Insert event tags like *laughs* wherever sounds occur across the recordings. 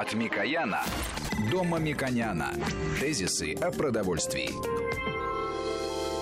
От Микояна до Мамиконяна. Тезисы о продовольствии.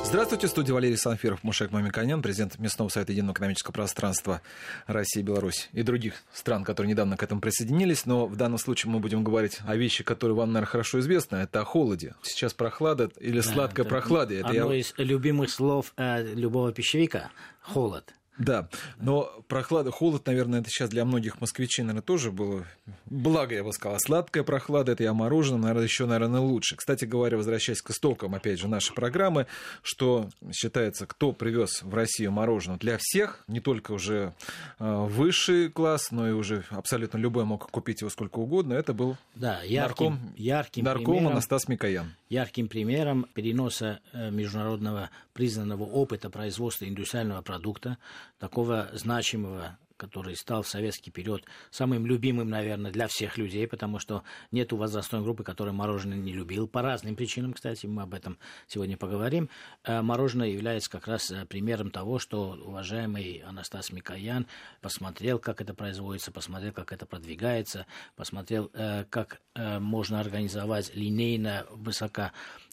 Здравствуйте, студия Валерий Санфиров, Мушек Мамиканян, президент Местного совета единого экономического пространства России, Беларусь и других стран, которые недавно к этому присоединились. Но в данном случае мы будем говорить о вещи, которые вам, наверное, хорошо известны. Это о холоде. Сейчас прохлада или сладкая да, прохлада. Это одно я... из любимых слов э, любого пищевика – холод. Да, но прохлада, холод, наверное, это сейчас для многих москвичей, наверное, тоже было благо, я бы сказал. Сладкая прохлада, это я мороженое, наверное, еще, наверное, лучше. Кстати говоря, возвращаясь к истокам, опять же, нашей программы, что считается, кто привез в Россию мороженое для всех, не только уже э, высший класс, но и уже абсолютно любой мог купить его сколько угодно, это был да, ярким, нарком, ярким нарком примером, Анастас Микоян. Ярким примером переноса э, международного признанного опыта производства индустриального продукта такого значимого который стал в советский период самым любимым, наверное, для всех людей, потому что нет возрастной группы, которая мороженое не любил. По разным причинам, кстати, мы об этом сегодня поговорим. Э, мороженое является как раз э, примером того, что уважаемый Анастас Микоян посмотрел, как это производится, посмотрел, как это продвигается, посмотрел, э, как можно организовать линейно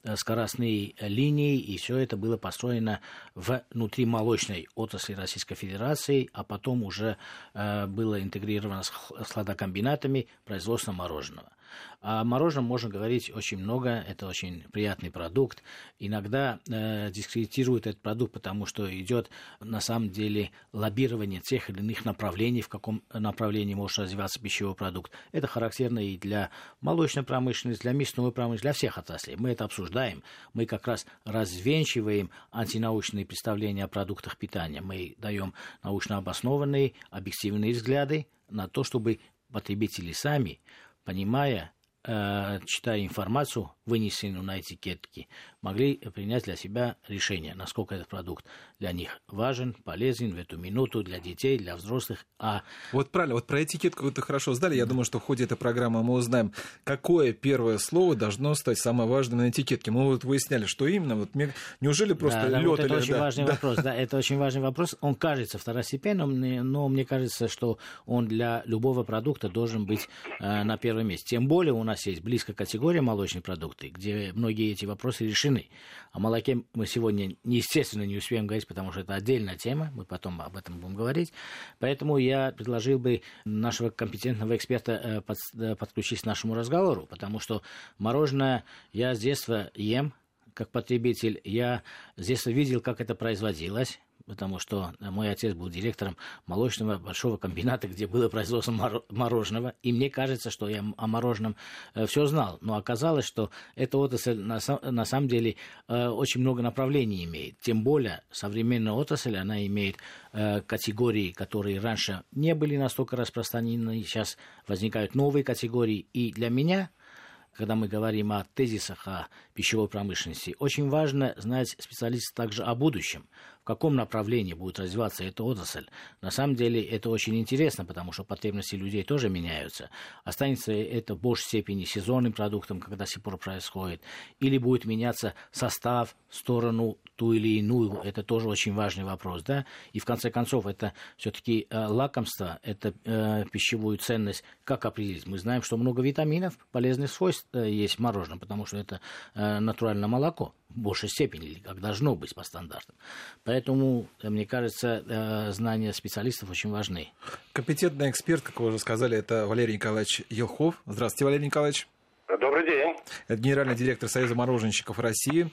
высокоскоростные линии, и все это было построено внутри молочной отрасли Российской Федерации, а потом уже Э, было интегрировано с хладокомбинатами производства мороженого. О мороженом можно говорить очень много, это очень приятный продукт. Иногда э, дискредитируют этот продукт, потому что идет на самом деле лоббирование тех или иных направлений, в каком направлении может развиваться пищевой продукт. Это характерно и для молочной промышленности, для мясной промышленности, для всех отраслей. Мы это обсуждаем. Мы как раз развенчиваем антинаучные представления о продуктах питания. Мы даем научно обоснованные, объективные взгляды на то, чтобы потребители сами понимая, читая информацию, вынесенную на этикетке, могли принять для себя решение, насколько этот продукт для них важен, полезен в эту минуту для детей, для взрослых. А... Вот правильно, вот про этикетку вы хорошо сдали. Я думаю, что в ходе этой программы мы узнаем, какое первое слово должно стать самым важным на этикетке. Мы вот выясняли, что именно. Вот. Неужели просто да, да, лед вот или... Это очень да, важный да. вопрос. Да, это очень важный вопрос. Он кажется второстепенным, но мне кажется, что он для любого продукта должен быть э, на первом месте. Тем более у нас есть близкая категория молочные продукты, где многие эти вопросы решены. О молоке мы сегодня, естественно, не успеем говорить, потому что это отдельная тема, мы потом об этом будем говорить. Поэтому я предложил бы нашего компетентного эксперта э, э, подключить к нашему разговору, потому что мороженое я с детства ем, как потребитель, я с детства видел, как это производилось потому что мой отец был директором молочного большого комбината, где было производство мороженого, и мне кажется, что я о мороженом э, все знал, но оказалось, что эта отрасль на, на самом деле э, очень много направлений имеет, тем более современная отрасль, она имеет э, категории, которые раньше не были настолько распространены, сейчас возникают новые категории, и для меня когда мы говорим о тезисах о пищевой промышленности, очень важно знать специалистов также о будущем в каком направлении будет развиваться эта отрасль. На самом деле это очень интересно, потому что потребности людей тоже меняются. Останется это в большей степени сезонным продуктом, когда сих пор происходит, или будет меняться состав сторону ту или иную, это тоже очень важный вопрос, да, и в конце концов это все-таки э, лакомство, это э, пищевую ценность, как определить? Мы знаем, что много витаминов, полезных свойств есть в мороженом, потому что это э, натуральное молоко, в большей степени, или как должно быть по стандартам. Поэтому, э, мне кажется, э, знания специалистов очень важны. Компетентный эксперт, как вы уже сказали, это Валерий Николаевич Елхов. Здравствуйте, Валерий Николаевич. Добрый день. Это генеральный директор Союза мороженщиков России.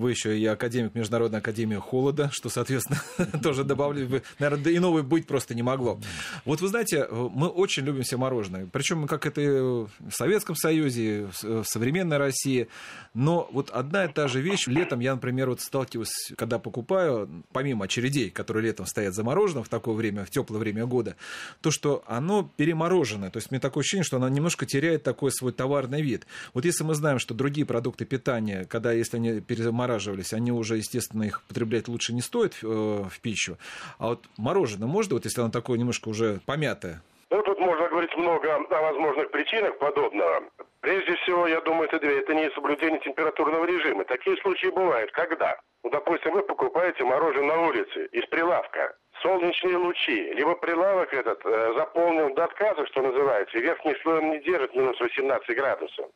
Вы еще и академик Международной академии холода, что, соответственно, *laughs* тоже добавили. Наверное, и новый быть просто не могло. Вот вы знаете, мы очень любим все мороженое. Причем как это в Советском Союзе, в современной России. Но вот одна и та же вещь. Летом я, например, вот сталкиваюсь, когда покупаю, помимо очередей, которые летом стоят за мороженым в такое время, в теплое время года, то, что оно перемороженное. То есть мне такое ощущение, что оно немножко теряет такой свой товарный вид. Вот если мы знаем, что другие продукты питания, когда если они перемораживаются, замораживались, они уже, естественно, их потреблять лучше не стоит э, в пищу. А вот мороженое можно, вот если оно такое немножко уже помятое? Ну, тут можно говорить много о возможных причинах подобного. Прежде всего, я думаю, это две. Это не соблюдение температурного режима. Такие случаи бывают. Когда? Ну, допустим, вы покупаете мороженое на улице из прилавка солнечные лучи, либо прилавок этот э, заполнен до отказа, что называется, и верхний слой не держит минус 18 градусов.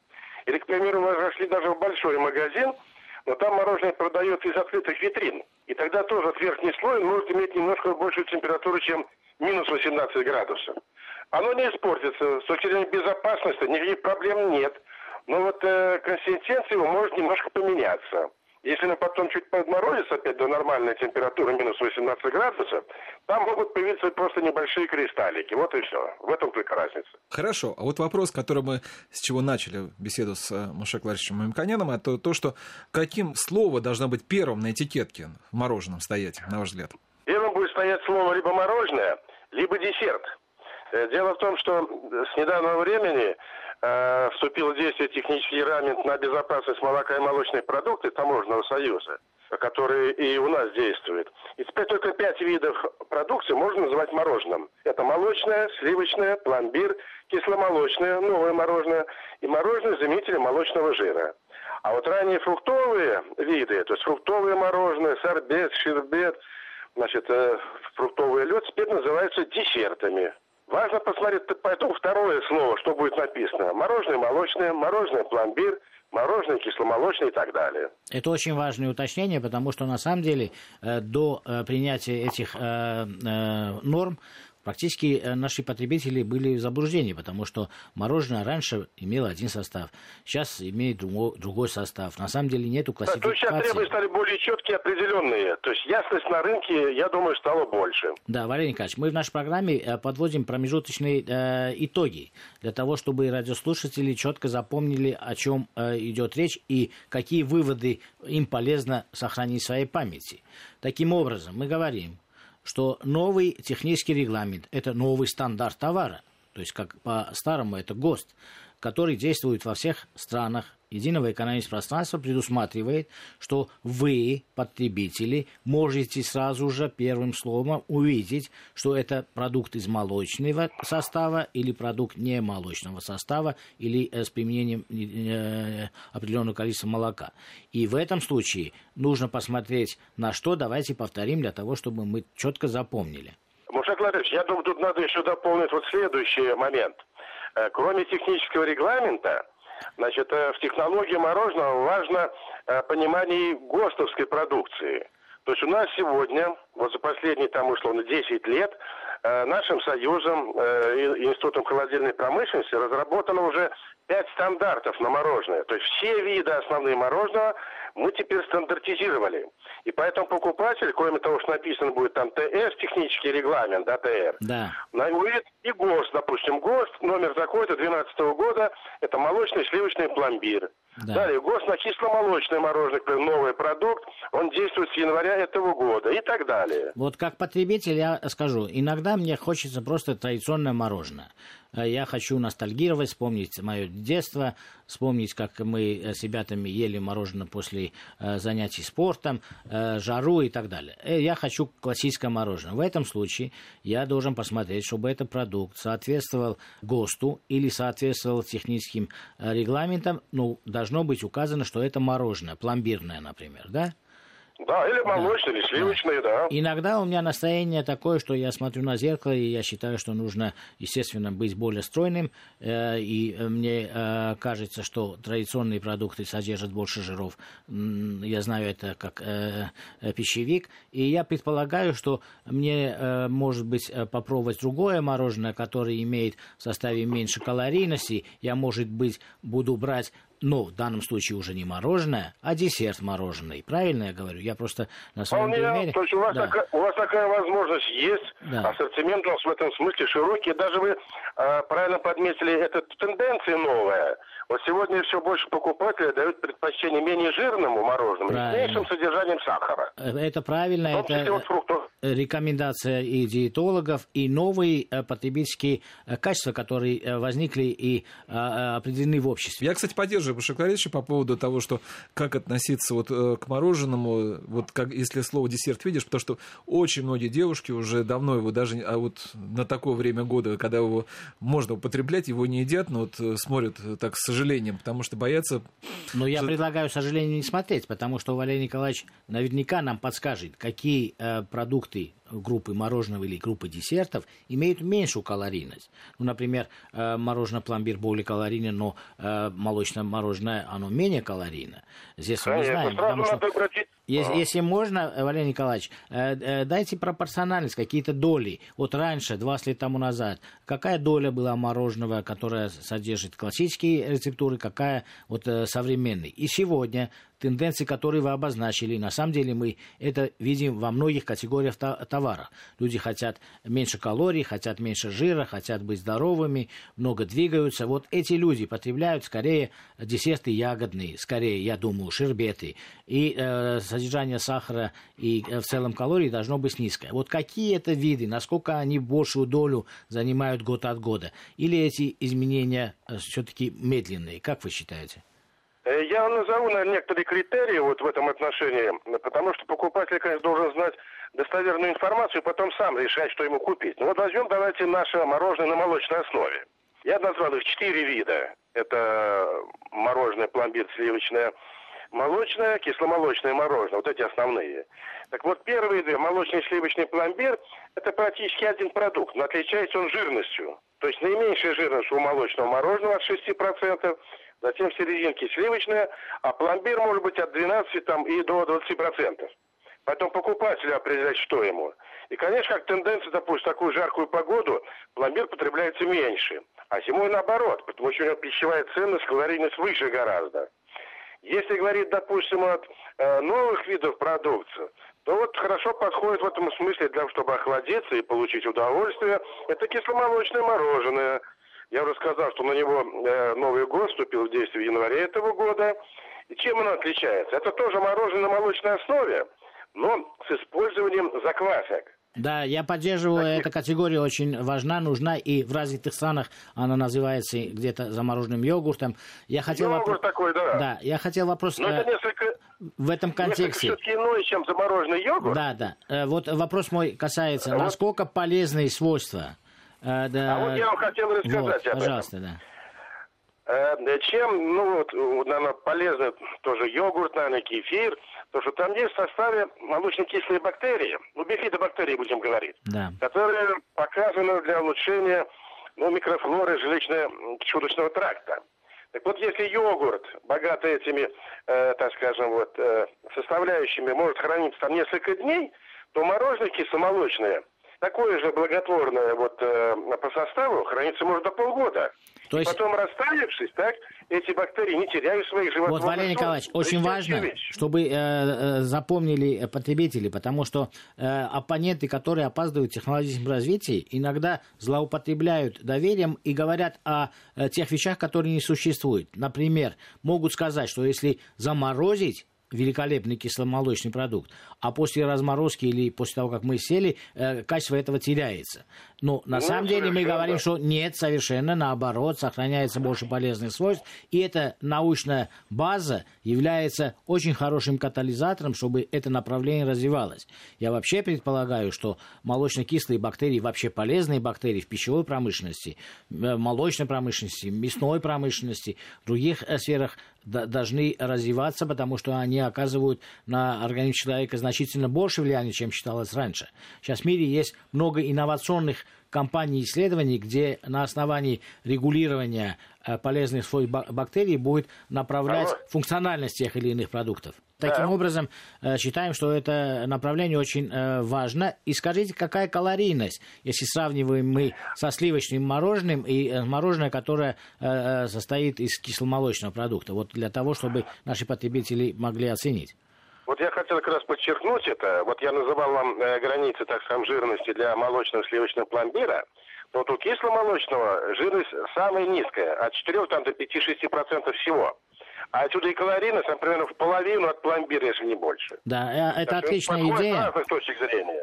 Или, к примеру, мы зашли даже в большой магазин, но там мороженое продается из открытых витрин. И тогда тоже верхний слой может иметь немножко большую температуру, чем минус 18 градусов. Оно не испортится. С точки зрения безопасности никаких проблем нет. Но вот э, консистенция его может немножко поменяться. Если она потом чуть подморозится опять до нормальной температуры минус 18 градусов, там могут появиться просто небольшие кристаллики. Вот и все. В этом только разница. Хорошо. А вот вопрос, который мы с чего начали беседу с э, Муше Кларичем Мамканяном, это то, что каким слово должно быть первым на этикетке в мороженом стоять, на ваш взгляд? Первым будет стоять слово либо мороженое, либо десерт. Э, дело в том, что с недавнего времени э, вступил в действие технический регламент на безопасность молока и молочных продуктов Таможенного союза, который и у нас действует. И теперь только пять видов продукции можно называть мороженым. Это молочное, сливочное, пломбир, кисломолочное, новое мороженое и мороженое заменители молочного жира. А вот ранее фруктовые виды, то есть фруктовые мороженое, сорбет, щербет, значит, э, фруктовый лед теперь называются десертами. Важно посмотреть поэтому второе слово, что будет написано. Мороженое молочное, мороженое пломбир, мороженое кисломолочное и так далее. Это очень важное уточнение, потому что на самом деле э, до э, принятия этих э, норм Практически э, наши потребители были в заблуждении, потому что мороженое раньше имело один состав, сейчас имеет другой, другой состав. На самом деле нету классификации. то есть сейчас требования стали более четкие, определенные. То есть ясность на рынке, я думаю, стала больше. Да, Валерий Николаевич, мы в нашей программе э, подводим промежуточные э, итоги для того, чтобы радиослушатели четко запомнили, о чем э, идет речь и какие выводы им полезно сохранить в своей памяти. Таким образом, мы говорим, что новый технический регламент – это новый стандарт товара. То есть, как по-старому, это ГОСТ, который действует во всех странах. Единого экономического пространства предусматривает, что вы, потребители, можете сразу же первым словом увидеть, что это продукт из молочного состава или продукт не молочного состава или э, с применением э, определенного количества молока. И в этом случае нужно посмотреть на что, давайте повторим для того, чтобы мы четко запомнили. Мушек Ларич, я думаю, тут надо еще дополнить вот следующий момент – Э, кроме технического регламента, значит, э, в технологии мороженого важно э, понимание ГОСТовской продукции. То есть у нас сегодня, вот за последние там условно 10 лет, нашим союзом Институтом холодильной промышленности разработано уже 5 стандартов на мороженое. То есть все виды основные мороженого мы теперь стандартизировали. И поэтому покупатель, кроме того, что написано будет там ТС, технический регламент, да, ТР, да. увидит и ГОСТ, допустим, ГОСТ, номер такой-то, 2012 года, это молочный сливочный пломбир. Да. Далее, ГОСТ на кисломолочное мороженое, новый продукт, он действует с января этого года и так далее. Вот как потребитель я скажу, иногда мне хочется просто традиционное мороженое. Э, я хочу ностальгировать, вспомнить мое детство, вспомнить, как мы э, с ребятами ели мороженое после э, занятий спортом, жару и так далее. Я хочу классическое мороженое. В этом случае я должен посмотреть, чтобы этот продукт соответствовал ГОСТу или соответствовал техническим регламентам. Ну, должно быть указано, что это мороженое, пломбирное, например, да? Да, или молочные, да. или сливочные, да. да. Иногда у меня настроение такое, что я смотрю на зеркало, и я считаю, что нужно, естественно, быть более стройным. Э, и мне э, кажется, что традиционные продукты содержат больше жиров. Я знаю это как э, пищевик. И я предполагаю, что мне, может быть, попробовать другое мороженое, которое имеет в составе меньше калорийности. Я, может быть, буду брать но в данном случае уже не мороженое, а десерт мороженый. Правильно я говорю? Я просто на своем Вполне, примере... То есть у вас, да. такая, у вас такая возможность есть, да. ассортимент у вас в этом смысле широкий. Даже вы э, правильно подметили, это тенденция новая. Вот сегодня все больше покупателей дают предпочтение менее жирному мороженому правильно. и с меньшим содержанием сахара. Э, это правильно, это вот рекомендация и диетологов, и новые э, потребительские э, качества, которые возникли и определены в обществе. Я, кстати, поддерживаю Башакларевича по поводу того, что как относиться вот к мороженому, вот как, если слово десерт видишь, потому что очень многие девушки уже давно его даже, а вот на такое время года, когда его можно употреблять, его не едят, но вот смотрят так с сожалением, потому что боятся... Но я предлагаю, сожалению, не смотреть, потому что Валерий Николаевич наверняка нам подскажет, какие э, продукты группы мороженого или группы десертов имеют меньшую калорийность. Ну, например, э, мороженое пломбир более калорийное, но э, молочное мороженое, оно менее калорийно. Здесь Конечно, мы знаем, потому что... Если, если можно, Валерий Николаевич, дайте пропорциональность, какие-то доли. Вот раньше, 20 лет тому назад, какая доля была мороженого, которая содержит классические рецептуры, какая вот современный. И сегодня тенденции, которые вы обозначили. На самом деле мы это видим во многих категориях товаров. Люди хотят меньше калорий, хотят меньше жира, хотят быть здоровыми, много двигаются. Вот эти люди потребляют скорее десерты ягодные, скорее, я думаю, шербеты. И э, содержание сахара и э, в целом калорий должно быть низкое. Вот какие это виды, насколько они большую долю занимают год от года? Или эти изменения э, все-таки медленные? Как вы считаете? Э, я назову, наверное, некоторые критерии вот в этом отношении, потому что покупатель, конечно, должен знать достоверную информацию и потом сам решать, что ему купить. Ну вот возьмем, давайте, наше мороженое на молочной основе. Я назвал их четыре вида. Это мороженое, пломбир, сливочное, молочное, кисломолочное мороженое. Вот эти основные. Так вот, первые две, молочный сливочный пломбир, это практически один продукт, но отличается он жирностью. То есть наименьшая жирность у молочного мороженого от 6%, затем в серединке сливочное, а пломбир может быть от 12 там, и до 20%. Потом покупателю определять, что ему. И, конечно, как тенденция, допустим, такую жаркую погоду, пломбир потребляется меньше. А зимой наоборот, потому что у него пищевая ценность, калорийность выше гораздо. Если говорить, допустим, от э, новых видов продукции, то вот хорошо подходит в этом смысле для того, чтобы охладиться и получить удовольствие. Это кисломолочное мороженое – я уже сказал, что на него э, Новый год вступил в действие в январе этого года. И чем оно отличается? Это тоже мороженое на молочной основе, но с использованием заквасок. Да, я поддерживаю, Таких... эта категория очень важна, нужна, и в развитых странах она называется где-то замороженным йогуртом. Я хотел Йогурт вопрос... такой, да. Да, я хотел вопрос... Но это несколько... В этом контексте. Несколько все-таки иное, чем замороженный йогурт. Да, да. Э, вот вопрос мой касается, вот. насколько полезные свойства а, да. а вот я вам хотел рассказать вот, об пожалуйста, этом. да. Э, чем, ну вот, наверное, полезно тоже йогурт, наверное, кефир, потому что там есть в составе молочно-кислые бактерии, ну, бифидобактерии, будем говорить, да. которые показаны для улучшения ну, микрофлоры желудочно-кишечного тракта. Так вот, если йогурт, богатый этими, э, так скажем, вот, э, составляющими, может храниться там несколько дней, то мороженое кисломолочное – такое же благотворное вот э, по составу хранится может до полгода. То есть... Потом растаявшись, так, эти бактерии не теряют своих животных. Вот, Валерий Николаевич, очень важно, вещь. чтобы э, э, запомнили потребители, потому что э, оппоненты, которые опаздывают в технологическом развитии, иногда злоупотребляют доверием и говорят о э, тех вещах, которые не существуют. Например, могут сказать, что если заморозить великолепный кисломолочный продукт, а после разморозки или после того, как мы сели, э, качество этого теряется. Но на ну, самом деле мы говорим, что нет, совершенно наоборот, сохраняется больше полезных свойств, и эта научная база является очень хорошим катализатором, чтобы это направление развивалось. Я вообще предполагаю, что молочно-кислые бактерии, вообще полезные бактерии в пищевой промышленности, э, молочной промышленности, мясной промышленности, в других э, сферах должны развиваться, потому что они оказывают на организм человека значительно больше влияния, чем считалось раньше. Сейчас в мире есть много инновационных компаний исследований, где на основании регулирования э, полезных свойств бактерий будет направлять Алло. функциональность тех или иных продуктов. Таким да. образом, э, считаем, что это направление очень э, важно. И скажите, какая калорийность, если сравниваем мы со сливочным мороженым и мороженое, которое состоит из кисломолочного продукта, вот для того, чтобы наши потребители могли оценить? Вот я хотел как раз подчеркнуть это. Вот я называл вам э, границы, так скажем, жирности для молочного сливочного пломбира. Но вот у кисломолочного жирность самая низкая, от 4 там, до 5-6% всего. А отсюда и калорийность, там, примерно в половину от пломбира, если не больше. Да, э, это так отличная идея.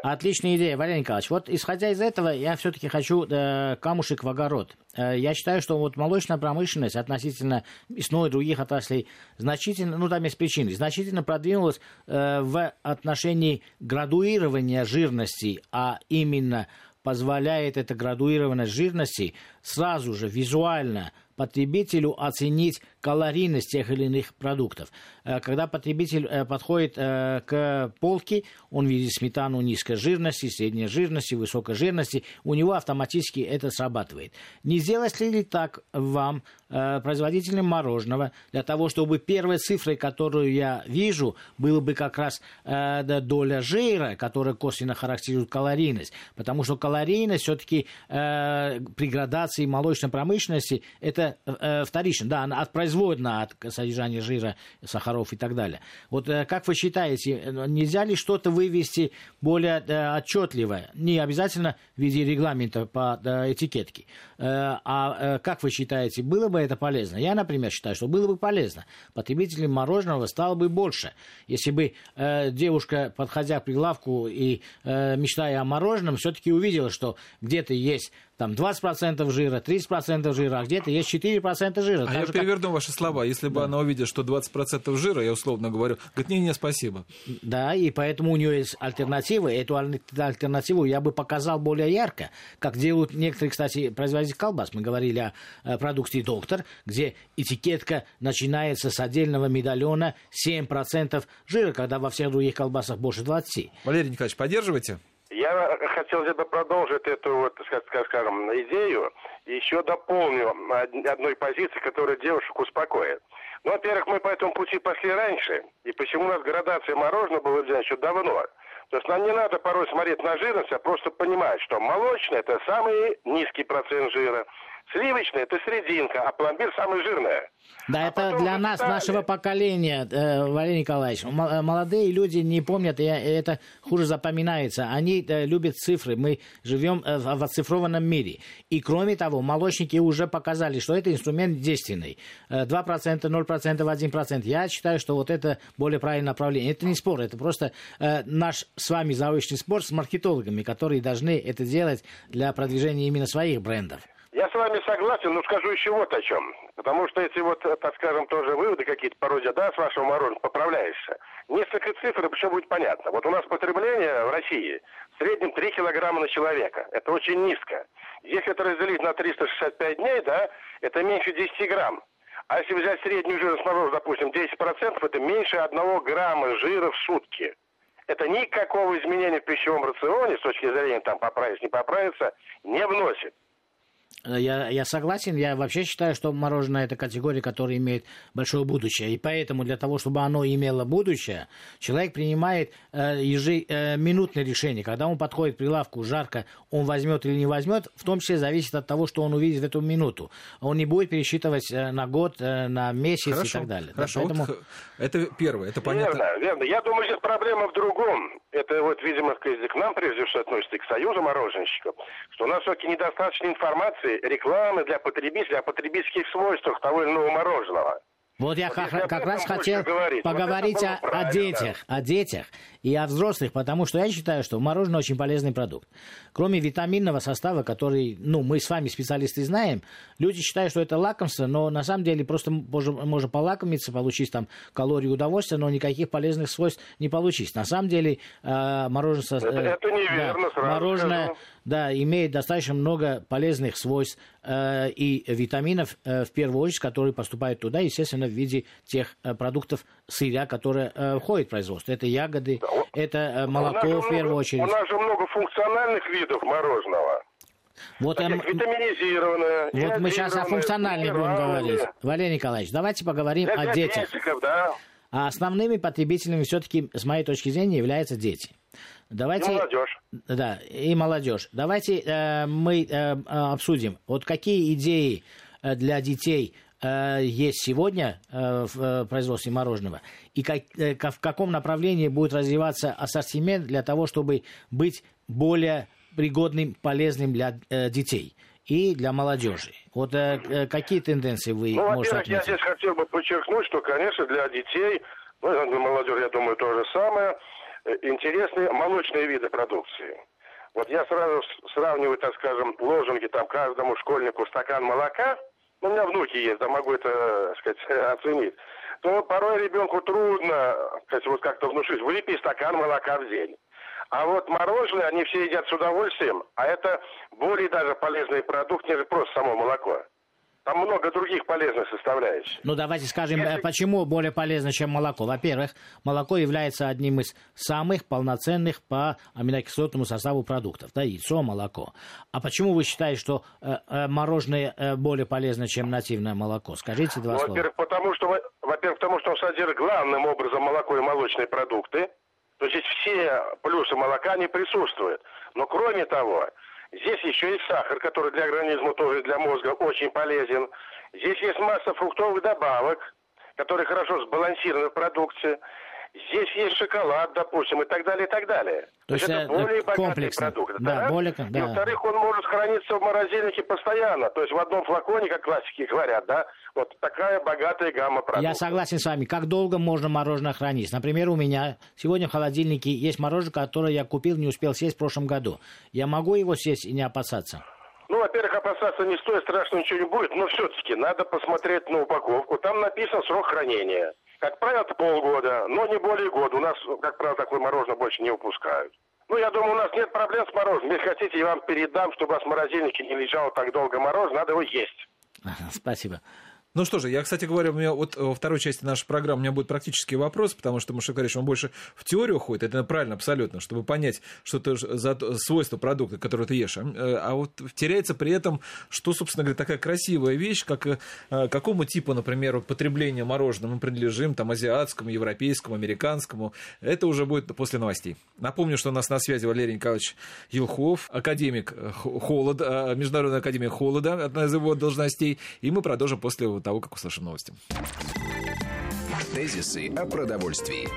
Отличная идея, Валерий Николаевич. Вот исходя из этого, я все-таки хочу э, камушек в огород. Э, я считаю, что вот молочная промышленность относительно мясной и других отраслей значительно, ну там есть причины, значительно продвинулась э, в отношении градуирования жирности, а именно позволяет эта градуированность жирности сразу же визуально потребителю оценить калорийность тех или иных продуктов. Э, когда потребитель э, подходит э, к полке, он видит сметану низкой жирности, средней жирности, высокой жирности, у него автоматически это срабатывает. Не сделать ли так вам, производителям мороженого, для того, чтобы первой цифрой, которую я вижу, было бы как раз доля жира, которая косвенно характеризует калорийность, потому что калорийность все-таки при градации молочной промышленности это вторично, да, от производна от содержания жира, сахаров и так далее. Вот э, как вы считаете, нельзя ли что-то вывести более э, отчетливое, не обязательно в виде регламента по э, этикетке, а как вы считаете, было бы это полезно? Я, например, считаю, что было бы полезно. Потребителей мороженого стало бы больше. Если бы девушка, подходя к прилавку и мечтая о мороженом, все-таки увидела, что где-то есть там 20% жира, 30% жира, а где-то есть 4% жира. А я переверну как... ваши слова. Если бы да. она увидела, что 20% жира, я условно говорю, говорит, не, не, спасибо. Да, и поэтому у нее есть альтернативы. Эту альтернативу я бы показал более ярко, как делают некоторые, кстати, производители колбас. Мы говорили о э, продукции «Доктор», где этикетка начинается с отдельного медальона 7% жира, когда во всех других колбасах больше 20%. Валерий Николаевич, поддерживаете? Я хотел бы продолжить эту вот, скажем, идею еще дополню одной позиции, которая девушек успокоит. Ну, во-первых, мы по этому пути пошли раньше. И почему у нас градация мороженого была взята еще давно? То есть нам не надо порой смотреть на жирность, а просто понимать, что молочное – это самый низкий процент жира, Сливочное – это серединка, а пломбир самый жирное. Да, а это для нас, стали. нашего поколения, э, Валерий Николаевич. Э, молодые люди не помнят, и это хуже запоминается. Они э, любят цифры. Мы живем э, в оцифрованном мире. И кроме того, молочники уже показали, что это инструмент действенный. 2%, 0%, 1%. Я считаю, что вот это более правильное направление. Это не спор, это просто э, наш с вами заочный спор с маркетологами, которые должны это делать для продвижения именно своих брендов. Я с вами согласен, но скажу еще вот о чем. Потому что эти вот, э, так скажем, тоже выводы какие-то порой, да, с вашего мороженого поправляешься. Несколько цифр, и почему будет понятно. Вот у нас потребление в России в среднем 3 килограмма на человека. Это очень низко. Если это разделить на 365 дней, да, это меньше 10 грамм. А если взять среднюю жирность мороженого, допустим, 10%, это меньше 1 грамма жира в сутки. Это никакого изменения в пищевом рационе, с точки зрения там поправиться, не поправиться, не вносит. Э, я, я согласен, я вообще считаю, что мороженое это категория, которая имеет большое будущее. И поэтому для того, чтобы оно имело будущее, человек принимает э, ежеминутное решение. Когда он подходит к прилавку, жарко, он возьмет или не возьмет, в том числе зависит от того, что он увидит в эту минуту. Он не будет пересчитывать э, на год, э, на месяц хорошо, и так далее. Хорошо, да, поэтому... вот, это первое, это понятно. Верно, верно. Я думаю, здесь проблема в другом. Это вот, видимо, к нам прежде всего относится, и к Союзу мороженщиков, что у нас все-таки недостаточно информации рекламы для потребителя о потребительских свойствах того или иного мороженого. Вот я вот как, как раз хотел говорить, поговорить вот о, о детях, о детях и о взрослых, потому что я считаю, что мороженое очень полезный продукт. Кроме витаминного состава, который, ну, мы с вами специалисты знаем, люди считают, что это лакомство, но на самом деле просто можно, можно полакомиться, получить там калории удовольствия, но никаких полезных свойств не получить. На самом деле э, мороженое... Это, э, это неверно, да, мороженое, скажу. Да, имеет достаточно много полезных свойств э, и витаминов, э, в первую очередь, которые поступают туда, естественно, в виде тех э, продуктов сырья, которые э, входят в производство. Это ягоды, да, это э, молоко в первую много, очередь. У нас же много функциональных видов мороженого. Вот, эм, витаминизированное. Вот мы сейчас о функциональных будем говорить. Валерий Николаевич, давайте поговорим для, о детях. да. А основными потребителями все-таки, с моей точки зрения, являются дети. Давайте, и молодежь. Да, и молодежь. Давайте э, мы э, обсудим, вот какие идеи э, для детей Э, есть сегодня э, в э, производстве мороженого, и как, в каком направлении будет развиваться ассортимент для того, чтобы быть более пригодным, полезным для детей и для молодежи. Вот какие тенденции вы ну, можете отметить? Я здесь хотел бы подчеркнуть, что, конечно, для детей, ну, для молодежи, я думаю, то же самое, интересны молочные виды продукции. Вот я сразу сравниваю, так скажем, лозунги там каждому школьнику стакан молока – ну, у меня внуки есть, да могу это, так сказать, *laughs* оценить, то порой ребенку трудно, сказать, вот как-то внушить, выпей стакан молока в день. А вот мороженое они все едят с удовольствием, а это более даже полезный продукт, нежели просто само молоко. Там много других полезных составляющих. Ну, давайте скажем, Если... Э, почему более полезно, чем молоко. Во-первых, молоко является одним из самых полноценных по аминокислотному составу продуктов. Да, яйцо, молоко. А почему вы считаете, что э, э, мороженое э, более полезно, чем нативное молоко? Скажите два ну, слова. Во-первых, потому что, во-первых, потому что он содержит главным образом молоко и молочные продукты. То есть все плюсы молока не присутствуют. Но кроме того, Здесь еще есть сахар, который для организма тоже для мозга очень полезен. Здесь есть масса фруктовых добавок, которые хорошо сбалансированы в продукции. Здесь есть шоколад, допустим, и так далее, и так далее. То, То есть это более богатый продукт. Да, да? Более, да. И, во-вторых, он может храниться в морозильнике постоянно. То есть в одном флаконе, как классики говорят, да, вот такая богатая гамма продуктов. Я согласен с вами. Как долго можно мороженое хранить? Например, у меня сегодня в холодильнике есть мороженое, которое я купил, не успел съесть в прошлом году. Я могу его съесть и не опасаться? Ну, во-первых, опасаться не стоит, страшно ничего не будет, но все-таки надо посмотреть на упаковку. Там написан срок хранения. Как правило, это полгода, но не более года. У нас, как правило, такое мороженое больше не выпускают. Ну, я думаю, у нас нет проблем с мороженым. Если хотите, я вам передам, чтобы у вас в морозильнике не лежало так долго мороз, надо его есть. Спасибо. Ну что же, я, кстати говоря, у меня вот во второй части нашей программы у меня будет практический вопрос, потому что говорит, что он больше в теорию уходит, это правильно абсолютно, чтобы понять, что это за свойства продукта, который ты ешь. А, э, а вот теряется при этом, что, собственно говоря, такая красивая вещь, как э, какому типу, например, потребления мороженого мы принадлежим, там, азиатскому, европейскому, американскому. Это уже будет после новостей. Напомню, что у нас на связи Валерий Николаевич Елхов, академик Холода, Международная академия Холода, одна из его должностей, и мы продолжим после того, как услышим новости. Тезисы о продовольствии.